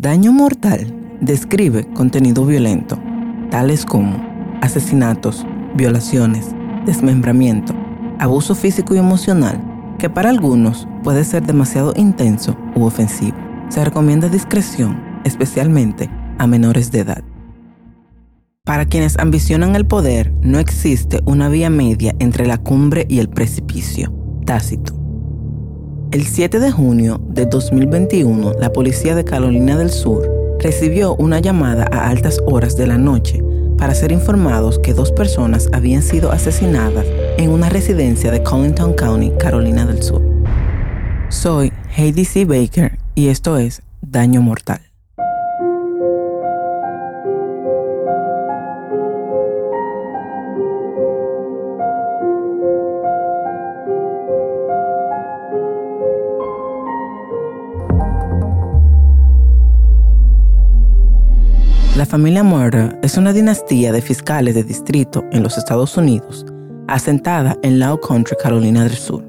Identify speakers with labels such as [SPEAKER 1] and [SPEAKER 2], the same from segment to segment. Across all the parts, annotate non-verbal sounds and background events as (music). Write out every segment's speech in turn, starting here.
[SPEAKER 1] Daño mortal describe contenido violento, tales como asesinatos, violaciones, desmembramiento, abuso físico y emocional, que para algunos puede ser demasiado intenso u ofensivo. Se recomienda discreción, especialmente a menores de edad. Para quienes ambicionan el poder, no existe una vía media entre la cumbre y el precipicio. Tácito. El 7 de junio de 2021, la policía de Carolina del Sur recibió una llamada a altas horas de la noche para ser informados que dos personas habían sido asesinadas en una residencia de Collington County, Carolina del Sur. Soy Heidi C. Baker y esto es Daño Mortal. Familia Murder es una dinastía de fiscales de distrito en los Estados Unidos, asentada en Low Country, Carolina del Sur,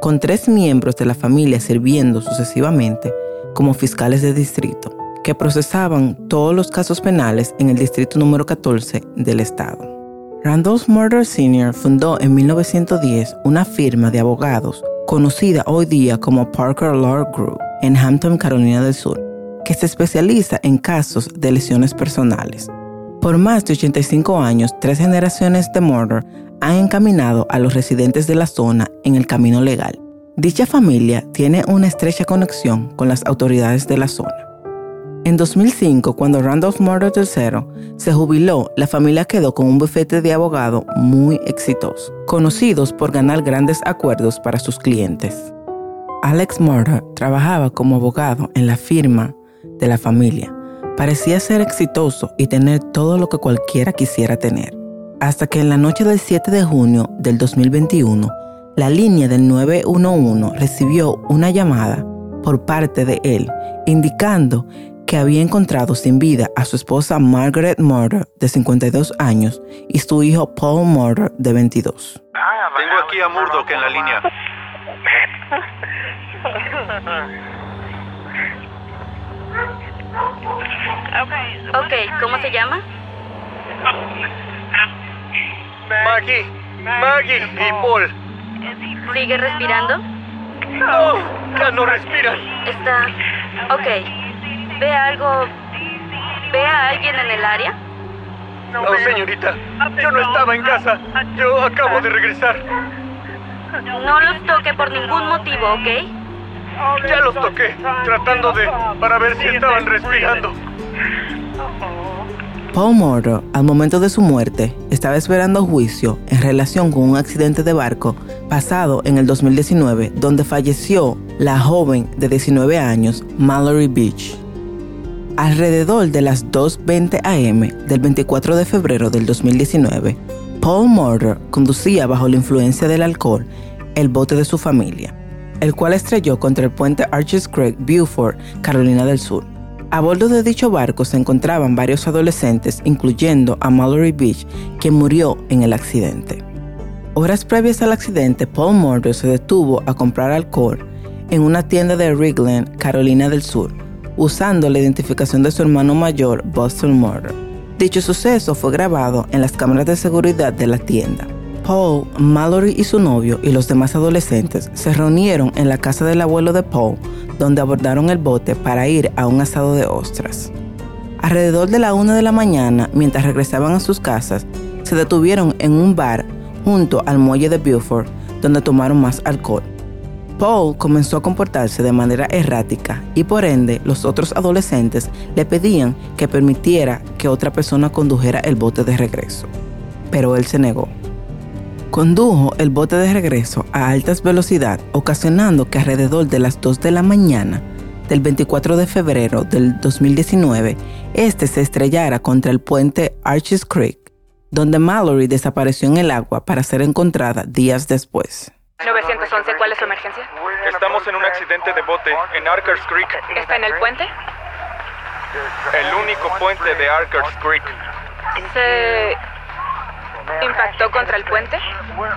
[SPEAKER 1] con tres miembros de la familia sirviendo sucesivamente como fiscales de distrito, que procesaban todos los casos penales en el distrito número 14 del estado. Randolph Murder Sr. fundó en 1910 una firma de abogados conocida hoy día como Parker Law Group en Hampton, Carolina del Sur, que se especializa en casos de lesiones personales. Por más de 85 años, tres generaciones de Murder han encaminado a los residentes de la zona en el camino legal. Dicha familia tiene una estrecha conexión con las autoridades de la zona. En 2005, cuando Randolph Murder III se jubiló, la familia quedó con un bufete de abogado muy exitoso, conocidos por ganar grandes acuerdos para sus clientes. Alex Murder trabajaba como abogado en la firma de la familia. Parecía ser exitoso y tener todo lo que cualquiera quisiera tener. Hasta que en la noche del 7 de junio del 2021, la línea del 911 recibió una llamada por parte de él, indicando que había encontrado sin vida a su esposa Margaret Murder, de 52 años, y su hijo Paul Murder, de 22.
[SPEAKER 2] Tengo aquí a Murdoch en la línea. (laughs)
[SPEAKER 3] Ok, ¿cómo se llama?
[SPEAKER 2] Maggie, Maggie y Paul.
[SPEAKER 3] ¿Sigue respirando?
[SPEAKER 2] No, ya no respiran.
[SPEAKER 3] Está... Ok. ¿Ve algo... ¿Ve a alguien en el área?
[SPEAKER 2] No, señorita, yo no estaba en casa. Yo acabo de regresar.
[SPEAKER 3] No los toque por ningún motivo, ¿ok?
[SPEAKER 2] Ya los toqué, tratando de... para ver si estaban respirando.
[SPEAKER 1] Paul Murder, al momento de su muerte, estaba esperando juicio en relación con un accidente de barco pasado en el 2019, donde falleció la joven de 19 años, Mallory Beach. Alrededor de las 2.20 am del 24 de febrero del 2019, Paul Murder conducía bajo la influencia del alcohol el bote de su familia, el cual estrelló contra el puente Arches Creek, Beaufort, Carolina del Sur. A bordo de dicho barco se encontraban varios adolescentes, incluyendo a Mallory Beach, quien murió en el accidente. Horas previas al accidente, Paul Murder se detuvo a comprar alcohol en una tienda de Rigland, Carolina del Sur, usando la identificación de su hermano mayor, Boston Murder. Dicho suceso fue grabado en las cámaras de seguridad de la tienda. Paul, Mallory y su novio y los demás adolescentes se reunieron en la casa del abuelo de Paul, donde abordaron el bote para ir a un asado de ostras. Alrededor de la una de la mañana, mientras regresaban a sus casas, se detuvieron en un bar junto al muelle de Beaufort, donde tomaron más alcohol. Paul comenzó a comportarse de manera errática y por ende los otros adolescentes le pedían que permitiera que otra persona condujera el bote de regreso. Pero él se negó. Condujo el bote de regreso a altas velocidad, ocasionando que alrededor de las 2 de la mañana del 24 de febrero del 2019, este se estrellara contra el puente Arches Creek, donde Mallory desapareció en el agua para ser encontrada días después.
[SPEAKER 3] 911, ¿cuál es su emergencia?
[SPEAKER 2] Estamos en un accidente de bote en Arkers Creek,
[SPEAKER 3] ¿Está en el puente?
[SPEAKER 2] el único puente de Arkers Creek.
[SPEAKER 3] ¿Se impactó contra el puente?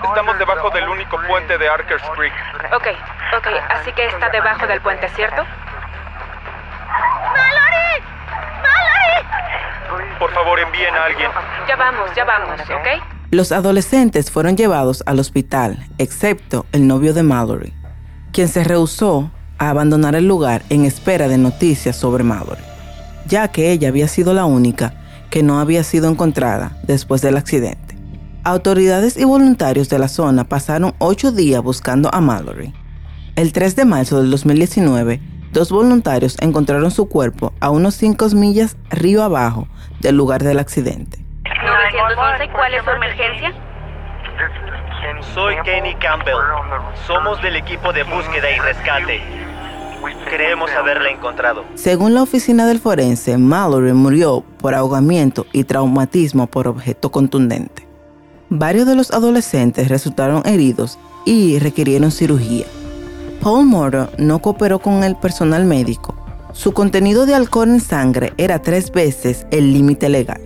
[SPEAKER 2] Estamos debajo del único puente de Arkers Creek.
[SPEAKER 3] Ok, ok, así que está debajo del puente, ¿cierto?
[SPEAKER 4] ¡Mallory!
[SPEAKER 2] favor, envíen a alguien.
[SPEAKER 3] Ya vamos, ya vamos, ¿ok?
[SPEAKER 1] Los adolescentes fueron llevados al hospital, excepto el novio de Mallory, quien se rehusó a abandonar el lugar en espera de noticias sobre Mallory, ya que ella había sido la única que no había sido encontrada después del accidente. Autoridades y voluntarios de la zona pasaron ocho días buscando a Mallory. El 3 de marzo del 2019, dos voluntarios encontraron su cuerpo a unos 5 millas río abajo del lugar del accidente.
[SPEAKER 3] 911, ¿cuál es su emergencia?
[SPEAKER 4] Soy Kenny Campbell. Somos del equipo de búsqueda y rescate. Creemos haberla encontrado.
[SPEAKER 1] Según la oficina del forense, Mallory murió por ahogamiento y traumatismo por objeto contundente. Varios de los adolescentes resultaron heridos y requirieron cirugía. Paul Murdo no cooperó con el personal médico. Su contenido de alcohol en sangre era tres veces el límite legal.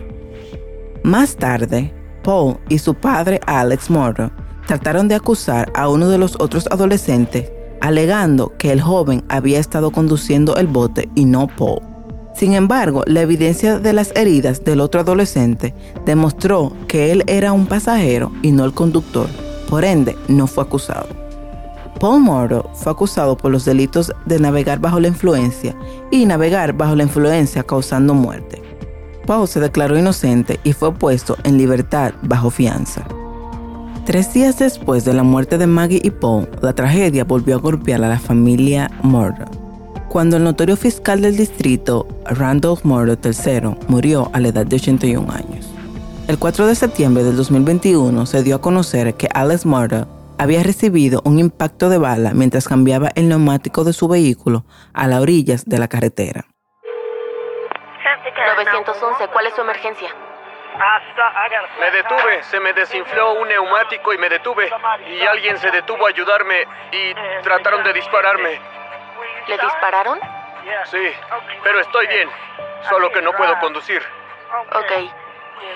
[SPEAKER 1] Más tarde, Paul y su padre Alex Murdo trataron de acusar a uno de los otros adolescentes, alegando que el joven había estado conduciendo el bote y no Paul. Sin embargo, la evidencia de las heridas del otro adolescente demostró que él era un pasajero y no el conductor, por ende no fue acusado. Paul Murdo fue acusado por los delitos de navegar bajo la influencia y navegar bajo la influencia causando muerte. Paul se declaró inocente y fue puesto en libertad bajo fianza. Tres días después de la muerte de Maggie y Paul, la tragedia volvió a golpear a la familia Murdo. Cuando el notorio fiscal del distrito, Randolph Murdo III, murió a la edad de 81 años. El 4 de septiembre del 2021 se dio a conocer que Alex Murdo había recibido un impacto de bala mientras cambiaba el neumático de su vehículo a las orillas de la carretera.
[SPEAKER 3] 911, ¿cuál es su emergencia?
[SPEAKER 2] Me detuve, se me desinfló un neumático y me detuve. Y alguien se detuvo a ayudarme y trataron de dispararme.
[SPEAKER 3] ¿Le dispararon?
[SPEAKER 2] Sí, pero estoy bien. Solo que no puedo conducir.
[SPEAKER 3] Ok.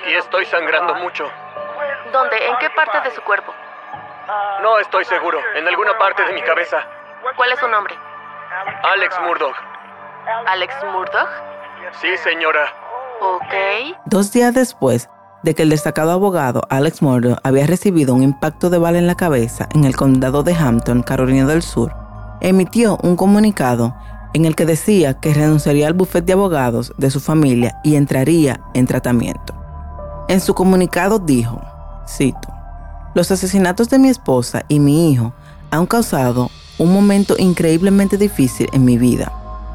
[SPEAKER 2] Y estoy sangrando mucho.
[SPEAKER 3] ¿Dónde? ¿En qué parte de su cuerpo?
[SPEAKER 2] No estoy seguro. En alguna parte de mi cabeza.
[SPEAKER 3] ¿Cuál es su nombre?
[SPEAKER 2] Alex Murdoch.
[SPEAKER 3] ¿Alex Murdoch?
[SPEAKER 2] Sí, señora.
[SPEAKER 3] Ok.
[SPEAKER 1] Dos días después de que el destacado abogado Alex Murdoch había recibido un impacto de bala en la cabeza en el condado de Hampton, Carolina del Sur, emitió un comunicado en el que decía que renunciaría al bufete de abogados de su familia y entraría en tratamiento. En su comunicado dijo, cito, los asesinatos de mi esposa y mi hijo han causado un momento increíblemente difícil en mi vida.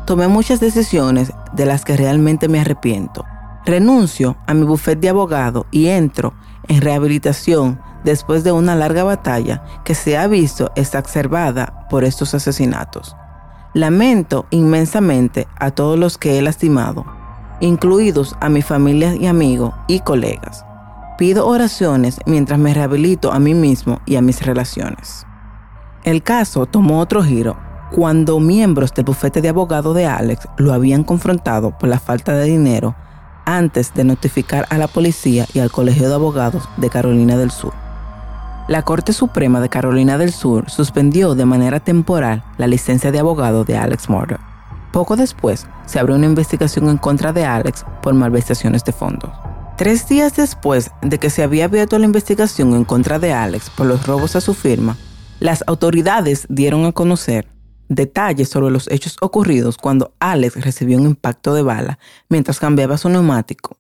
[SPEAKER 1] Tomé muchas decisiones de las que realmente me arrepiento. Renuncio a mi bufete de abogado y entro en rehabilitación después de una larga batalla que se ha visto exacerbada por estos asesinatos. Lamento inmensamente a todos los que he lastimado, incluidos a mi familia y amigos y colegas. Pido oraciones mientras me rehabilito a mí mismo y a mis relaciones. El caso tomó otro giro cuando miembros del bufete de abogado de Alex lo habían confrontado por la falta de dinero antes de notificar a la policía y al Colegio de Abogados de Carolina del Sur. La Corte Suprema de Carolina del Sur suspendió de manera temporal la licencia de abogado de Alex Murdoch. Poco después, se abrió una investigación en contra de Alex por malversaciones de fondos. Tres días después de que se había abierto la investigación en contra de Alex por los robos a su firma, las autoridades dieron a conocer detalles sobre los hechos ocurridos cuando Alex recibió un impacto de bala mientras cambiaba su neumático.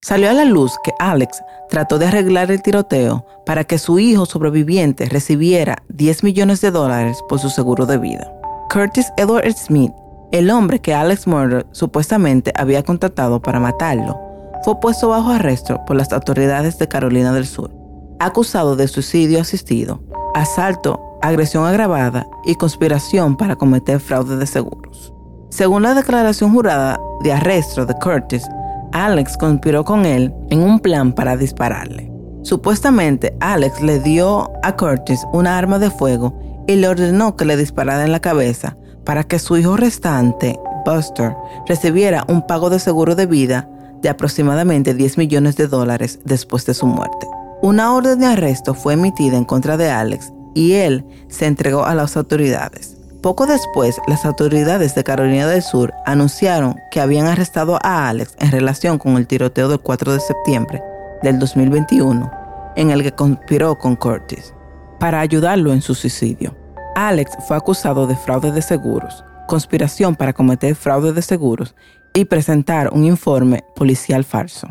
[SPEAKER 1] Salió a la luz que Alex trató de arreglar el tiroteo para que su hijo sobreviviente recibiera 10 millones de dólares por su seguro de vida. Curtis Edward Smith, el hombre que Alex Murder supuestamente había contratado para matarlo, fue puesto bajo arresto por las autoridades de Carolina del Sur, acusado de suicidio asistido, asalto, agresión agravada y conspiración para cometer fraude de seguros. Según la declaración jurada de arresto de Curtis, Alex conspiró con él en un plan para dispararle. Supuestamente, Alex le dio a Curtis una arma de fuego y le ordenó que le disparara en la cabeza para que su hijo restante, Buster, recibiera un pago de seguro de vida de aproximadamente 10 millones de dólares después de su muerte. Una orden de arresto fue emitida en contra de Alex y él se entregó a las autoridades. Poco después, las autoridades de Carolina del Sur anunciaron que habían arrestado a Alex en relación con el tiroteo del 4 de septiembre del 2021, en el que conspiró con Curtis, para ayudarlo en su suicidio. Alex fue acusado de fraude de seguros, conspiración para cometer fraude de seguros y presentar un informe policial falso.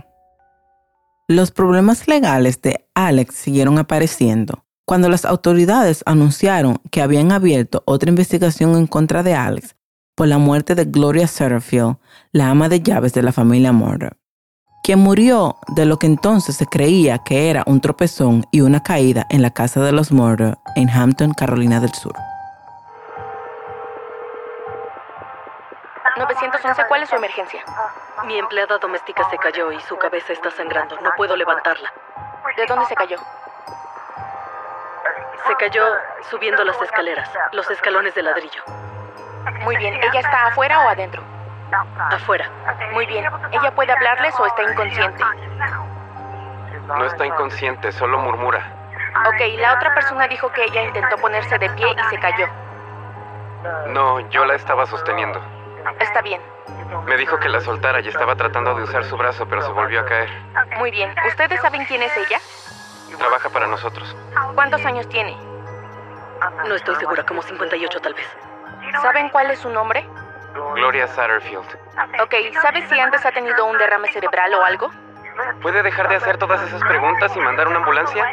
[SPEAKER 1] Los problemas legales de Alex siguieron apareciendo. Cuando las autoridades anunciaron que habían abierto otra investigación en contra de Alex por la muerte de Gloria Setterfield, la ama de llaves de la familia Murder, quien murió de lo que entonces se creía que era un tropezón y una caída en la casa de los Murder en Hampton, Carolina del Sur.
[SPEAKER 5] 911, ¿cuál es su emergencia?
[SPEAKER 6] Mi empleada doméstica se cayó y su cabeza está sangrando. No puedo levantarla.
[SPEAKER 5] ¿De dónde se cayó?
[SPEAKER 6] Se cayó subiendo las escaleras, los escalones de ladrillo.
[SPEAKER 5] Muy bien, ¿ella está afuera o adentro?
[SPEAKER 6] Afuera.
[SPEAKER 5] Muy bien, ¿ella puede hablarles o está inconsciente?
[SPEAKER 2] No está inconsciente, solo murmura.
[SPEAKER 5] Ok, la otra persona dijo que ella intentó ponerse de pie y se cayó.
[SPEAKER 2] No, yo la estaba sosteniendo.
[SPEAKER 5] Está bien.
[SPEAKER 2] Me dijo que la soltara y estaba tratando de usar su brazo, pero se volvió a caer.
[SPEAKER 5] Muy bien. ¿Ustedes saben quién es ella?
[SPEAKER 2] Trabaja para nosotros.
[SPEAKER 5] ¿Cuántos años tiene?
[SPEAKER 6] No estoy segura, como 58 tal vez.
[SPEAKER 5] ¿Saben cuál es su nombre?
[SPEAKER 2] Gloria Satterfield.
[SPEAKER 5] Ok, ¿sabes si antes ha tenido un derrame cerebral o algo?
[SPEAKER 2] ¿Puede dejar de hacer todas esas preguntas y mandar una ambulancia?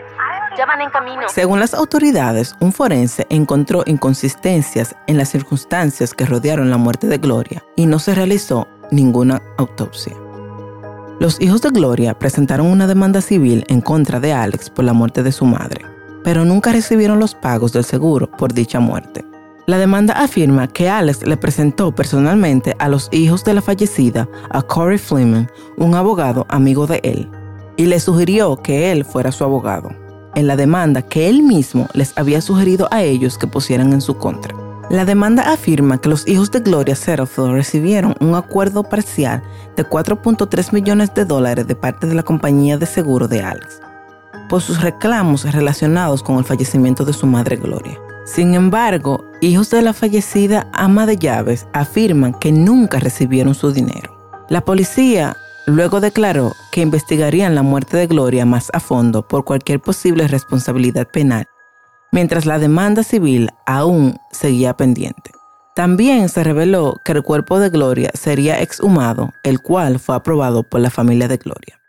[SPEAKER 5] Ya van en camino.
[SPEAKER 1] Según las autoridades, un forense encontró inconsistencias en las circunstancias que rodearon la muerte de Gloria y no se realizó ninguna autopsia. Los hijos de Gloria presentaron una demanda civil en contra de Alex por la muerte de su madre, pero nunca recibieron los pagos del seguro por dicha muerte. La demanda afirma que Alex le presentó personalmente a los hijos de la fallecida a Corey Fleming, un abogado amigo de él, y le sugirió que él fuera su abogado, en la demanda que él mismo les había sugerido a ellos que pusieran en su contra. La demanda afirma que los hijos de Gloria Setterfield recibieron un acuerdo parcial de 4.3 millones de dólares de parte de la compañía de seguro de Alex por sus reclamos relacionados con el fallecimiento de su madre Gloria. Sin embargo, hijos de la fallecida ama de llaves afirman que nunca recibieron su dinero. La policía luego declaró que investigarían la muerte de Gloria más a fondo por cualquier posible responsabilidad penal, mientras la demanda civil aún seguía pendiente. También se reveló que el cuerpo de Gloria sería exhumado, el cual fue aprobado por la familia de Gloria.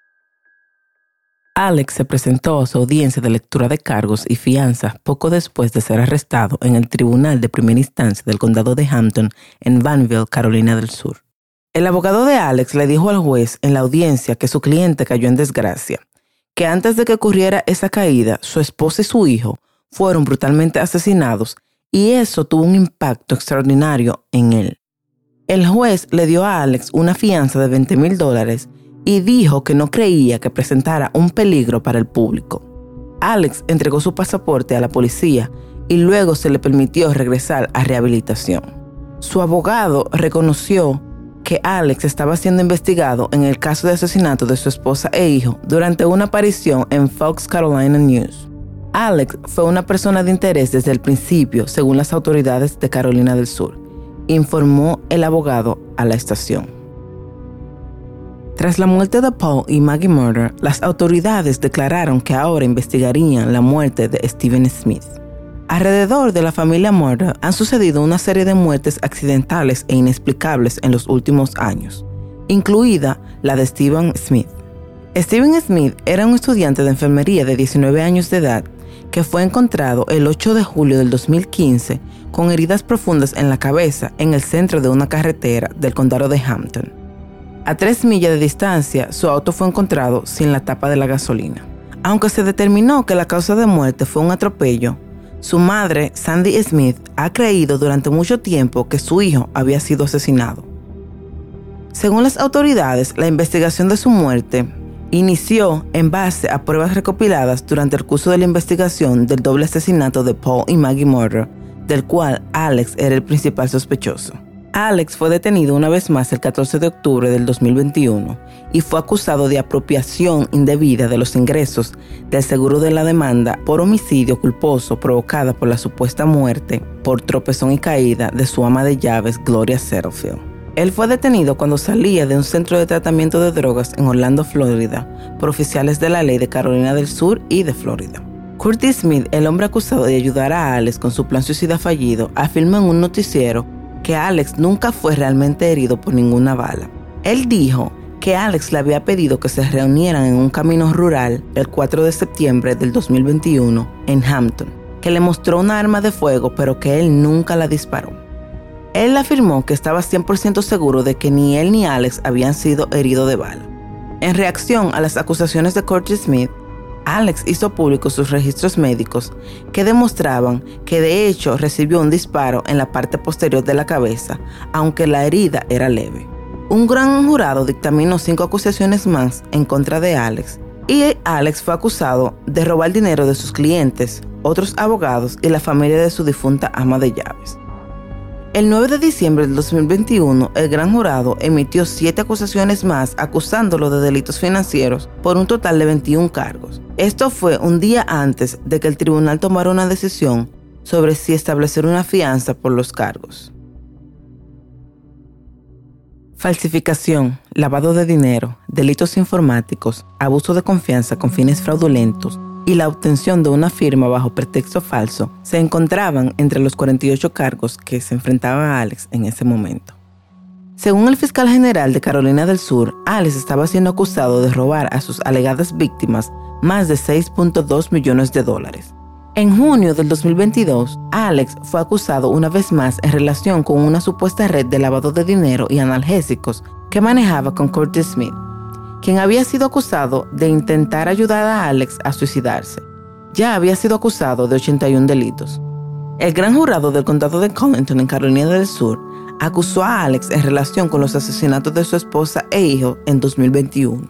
[SPEAKER 1] Alex se presentó a su audiencia de lectura de cargos y fianza poco después de ser arrestado en el Tribunal de Primera Instancia del Condado de Hampton en Vanville, Carolina del Sur. El abogado de Alex le dijo al juez en la audiencia que su cliente cayó en desgracia, que antes de que ocurriera esa caída, su esposa y su hijo fueron brutalmente asesinados y eso tuvo un impacto extraordinario en él. El juez le dio a Alex una fianza de 20 mil dólares y dijo que no creía que presentara un peligro para el público. Alex entregó su pasaporte a la policía y luego se le permitió regresar a rehabilitación. Su abogado reconoció que Alex estaba siendo investigado en el caso de asesinato de su esposa e hijo durante una aparición en Fox Carolina News. Alex fue una persona de interés desde el principio, según las autoridades de Carolina del Sur, informó el abogado a la estación. Tras la muerte de Paul y Maggie Murder, las autoridades declararon que ahora investigarían la muerte de Steven Smith. Alrededor de la familia Murder han sucedido una serie de muertes accidentales e inexplicables en los últimos años, incluida la de Steven Smith. Steven Smith era un estudiante de enfermería de 19 años de edad que fue encontrado el 8 de julio del 2015 con heridas profundas en la cabeza en el centro de una carretera del condado de Hampton. A tres millas de distancia, su auto fue encontrado sin la tapa de la gasolina. Aunque se determinó que la causa de muerte fue un atropello, su madre, Sandy Smith, ha creído durante mucho tiempo que su hijo había sido asesinado. Según las autoridades, la investigación de su muerte inició en base a pruebas recopiladas durante el curso de la investigación del doble asesinato de Paul y Maggie Murder, del cual Alex era el principal sospechoso. Alex fue detenido una vez más el 14 de octubre del 2021 y fue acusado de apropiación indebida de los ingresos del seguro de la demanda por homicidio culposo provocada por la supuesta muerte por tropezón y caída de su ama de llaves Gloria Setterfield. Él fue detenido cuando salía de un centro de tratamiento de drogas en Orlando, Florida, por oficiales de la ley de Carolina del Sur y de Florida. Curtis Smith, el hombre acusado de ayudar a Alex con su plan suicida fallido, afirmó en un noticiero que Alex nunca fue realmente herido por ninguna bala. Él dijo que Alex le había pedido que se reunieran en un camino rural el 4 de septiembre del 2021 en Hampton, que le mostró una arma de fuego pero que él nunca la disparó. Él afirmó que estaba 100% seguro de que ni él ni Alex habían sido heridos de bala. En reacción a las acusaciones de Curtis Smith, Alex hizo públicos sus registros médicos que demostraban que de hecho recibió un disparo en la parte posterior de la cabeza, aunque la herida era leve. Un gran jurado dictaminó cinco acusaciones más en contra de Alex y Alex fue acusado de robar dinero de sus clientes, otros abogados y la familia de su difunta ama de llaves. El 9 de diciembre del 2021, el gran jurado emitió siete acusaciones más acusándolo de delitos financieros por un total de 21 cargos. Esto fue un día antes de que el tribunal tomara una decisión sobre si establecer una fianza por los cargos. Falsificación, lavado de dinero, delitos informáticos, abuso de confianza con fines fraudulentos, y la obtención de una firma bajo pretexto falso se encontraban entre los 48 cargos que se enfrentaba a Alex en ese momento. Según el fiscal general de Carolina del Sur, Alex estaba siendo acusado de robar a sus alegadas víctimas más de 6.2 millones de dólares. En junio del 2022, Alex fue acusado una vez más en relación con una supuesta red de lavado de dinero y analgésicos que manejaba con Curtis Smith, quien había sido acusado de intentar ayudar a Alex a suicidarse. Ya había sido acusado de 81 delitos. El gran jurado del condado de Collington en Carolina del Sur acusó a Alex en relación con los asesinatos de su esposa e hijo en 2021.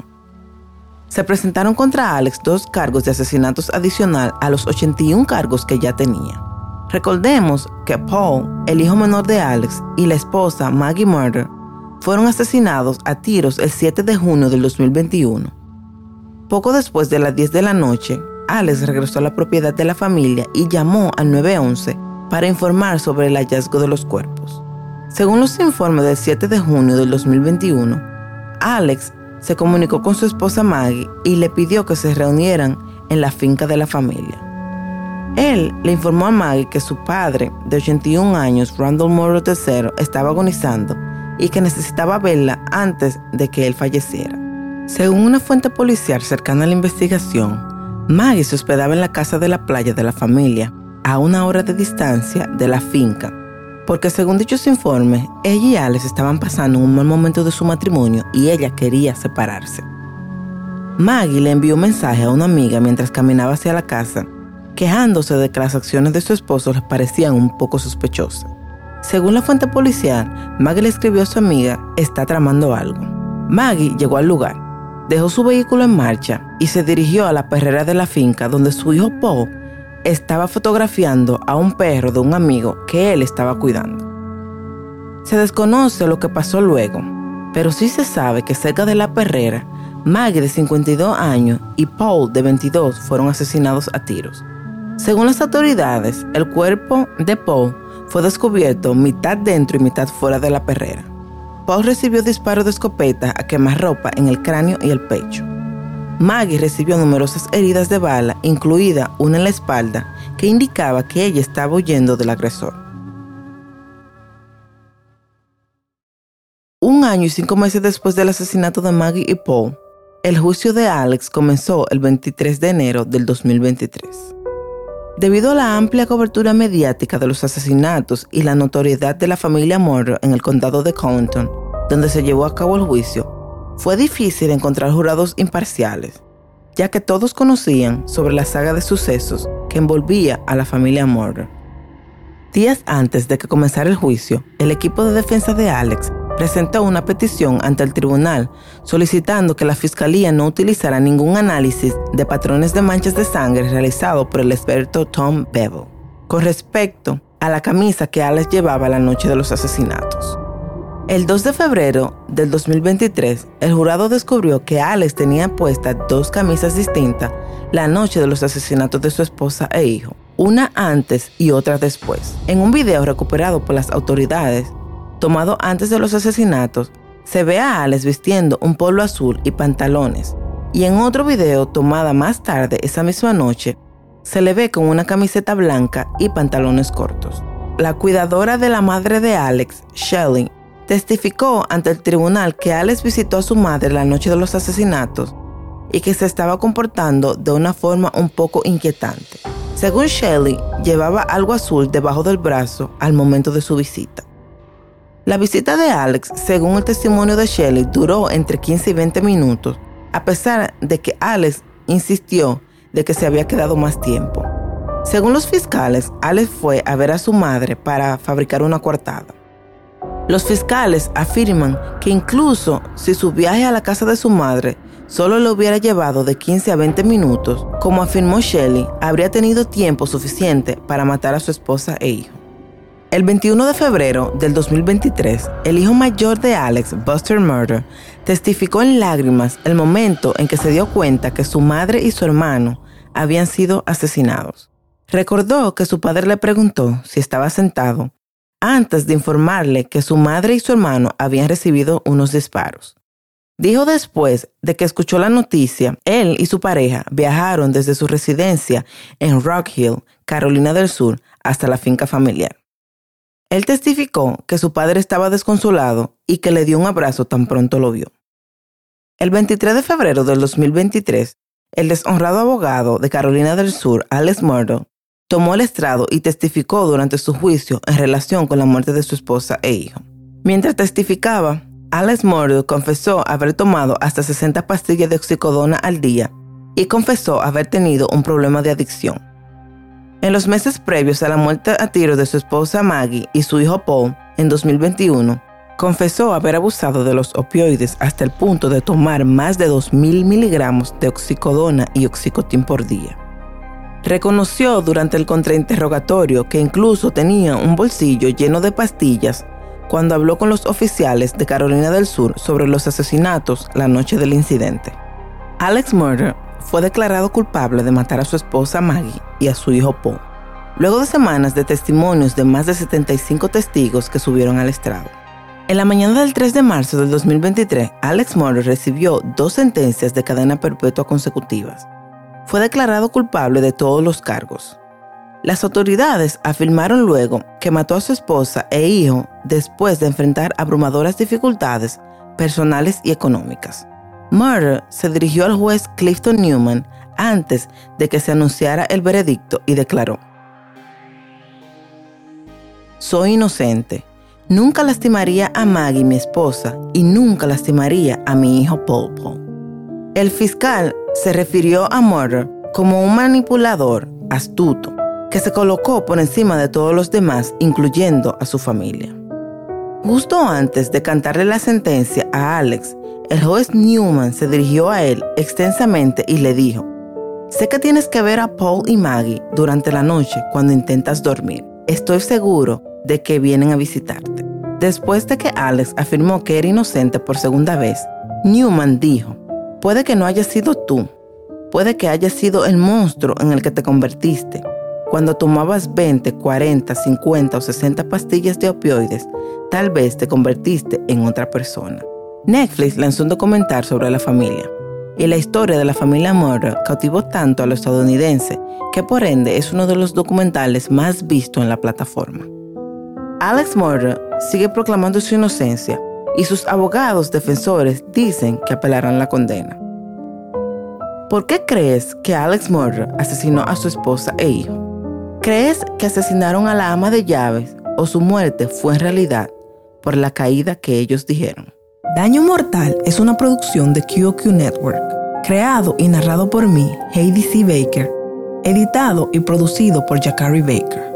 [SPEAKER 1] Se presentaron contra Alex dos cargos de asesinatos adicional a los 81 cargos que ya tenía. Recordemos que Paul, el hijo menor de Alex, y la esposa Maggie Murder fueron asesinados a tiros el 7 de junio del 2021. Poco después de las 10 de la noche, Alex regresó a la propiedad de la familia y llamó al 911 para informar sobre el hallazgo de los cuerpos. Según los informes del 7 de junio del 2021, Alex se comunicó con su esposa Maggie y le pidió que se reunieran en la finca de la familia. Él le informó a Maggie que su padre, de 81 años, Randall Morrow III, estaba agonizando y que necesitaba verla antes de que él falleciera. Según una fuente policial cercana a la investigación, Maggie se hospedaba en la casa de la playa de la familia, a una hora de distancia de la finca, porque según dichos informes, ella y Alex estaban pasando un mal momento de su matrimonio y ella quería separarse. Maggie le envió un mensaje a una amiga mientras caminaba hacia la casa, quejándose de que las acciones de su esposo les parecían un poco sospechosas. Según la fuente policial, Maggie le escribió a su amiga, está tramando algo. Maggie llegó al lugar, dejó su vehículo en marcha y se dirigió a la perrera de la finca donde su hijo Paul estaba fotografiando a un perro de un amigo que él estaba cuidando. Se desconoce lo que pasó luego, pero sí se sabe que cerca de la perrera, Maggie de 52 años y Paul de 22 fueron asesinados a tiros. Según las autoridades, el cuerpo de Paul fue descubierto mitad dentro y mitad fuera de la perrera. Paul recibió disparos de escopeta a quemarropa en el cráneo y el pecho. Maggie recibió numerosas heridas de bala, incluida una en la espalda, que indicaba que ella estaba huyendo del agresor. Un año y cinco meses después del asesinato de Maggie y Paul, el juicio de Alex comenzó el 23 de enero del 2023. Debido a la amplia cobertura mediática de los asesinatos y la notoriedad de la familia Murdoch en el condado de Collington, donde se llevó a cabo el juicio, fue difícil encontrar jurados imparciales, ya que todos conocían sobre la saga de sucesos que envolvía a la familia Murdoch. Días antes de que comenzara el juicio, el equipo de defensa de Alex presentó una petición ante el tribunal solicitando que la fiscalía no utilizara ningún análisis de patrones de manchas de sangre realizado por el experto Tom Bevel con respecto a la camisa que Alex llevaba la noche de los asesinatos. El 2 de febrero del 2023, el jurado descubrió que Alex tenía puestas dos camisas distintas la noche de los asesinatos de su esposa e hijo, una antes y otra después. En un video recuperado por las autoridades, tomado antes de los asesinatos, se ve a Alex vistiendo un polo azul y pantalones, y en otro video tomada más tarde esa misma noche, se le ve con una camiseta blanca y pantalones cortos. La cuidadora de la madre de Alex, Shelley, testificó ante el tribunal que Alex visitó a su madre la noche de los asesinatos y que se estaba comportando de una forma un poco inquietante. Según Shelley, llevaba algo azul debajo del brazo al momento de su visita. La visita de Alex, según el testimonio de Shelley, duró entre 15 y 20 minutos, a pesar de que Alex insistió de que se había quedado más tiempo. Según los fiscales, Alex fue a ver a su madre para fabricar una coartada. Los fiscales afirman que incluso si su viaje a la casa de su madre solo le hubiera llevado de 15 a 20 minutos, como afirmó Shelley, habría tenido tiempo suficiente para matar a su esposa e hijo. El 21 de febrero del 2023, el hijo mayor de Alex, Buster Murder, testificó en lágrimas el momento en que se dio cuenta que su madre y su hermano habían sido asesinados. Recordó que su padre le preguntó si estaba sentado antes de informarle que su madre y su hermano habían recibido unos disparos. Dijo después de que escuchó la noticia, él y su pareja viajaron desde su residencia en Rock Hill, Carolina del Sur, hasta la finca familiar. Él testificó que su padre estaba desconsolado y que le dio un abrazo tan pronto lo vio. El 23 de febrero del 2023, el deshonrado abogado de Carolina del Sur, Alex Murdoch, tomó el estrado y testificó durante su juicio en relación con la muerte de su esposa e hijo. Mientras testificaba, Alex Murdoch confesó haber tomado hasta 60 pastillas de oxicodona al día y confesó haber tenido un problema de adicción. En los meses previos a la muerte a tiro de su esposa Maggie y su hijo Paul en 2021, confesó haber abusado de los opioides hasta el punto de tomar más de 2.000 miligramos de oxicodona y oxicotin por día. Reconoció durante el contrainterrogatorio que incluso tenía un bolsillo lleno de pastillas cuando habló con los oficiales de Carolina del Sur sobre los asesinatos la noche del incidente. Alex Murder fue declarado culpable de matar a su esposa Maggie y a su hijo Paul, luego de semanas de testimonios de más de 75 testigos que subieron al estrado. En la mañana del 3 de marzo del 2023, Alex Murder recibió dos sentencias de cadena perpetua consecutivas fue declarado culpable de todos los cargos. Las autoridades afirmaron luego que mató a su esposa e hijo después de enfrentar abrumadoras dificultades personales y económicas. Murder se dirigió al juez Clifton Newman antes de que se anunciara el veredicto y declaró, Soy inocente. Nunca lastimaría a Maggie, mi esposa, y nunca lastimaría a mi hijo Paul. El fiscal se refirió a Murder como un manipulador astuto que se colocó por encima de todos los demás, incluyendo a su familia. Justo antes de cantarle la sentencia a Alex, el juez Newman se dirigió a él extensamente y le dijo, sé que tienes que ver a Paul y Maggie durante la noche cuando intentas dormir. Estoy seguro de que vienen a visitarte. Después de que Alex afirmó que era inocente por segunda vez, Newman dijo, Puede que no haya sido tú, puede que haya sido el monstruo en el que te convertiste. Cuando tomabas 20, 40, 50 o 60 pastillas de opioides, tal vez te convertiste en otra persona. Netflix lanzó un documental sobre la familia, y la historia de la familia Murder cautivó tanto a los estadounidenses que por ende es uno de los documentales más vistos en la plataforma. Alex Murder sigue proclamando su inocencia y sus abogados defensores dicen que apelarán la condena. ¿Por qué crees que Alex Murder asesinó a su esposa e hijo? ¿Crees que asesinaron a la ama de llaves o su muerte fue en realidad por la caída que ellos dijeron? Daño Mortal es una producción de QQ Network, creado y narrado por mí, Heidi C. Baker, editado y producido por Jacari Baker.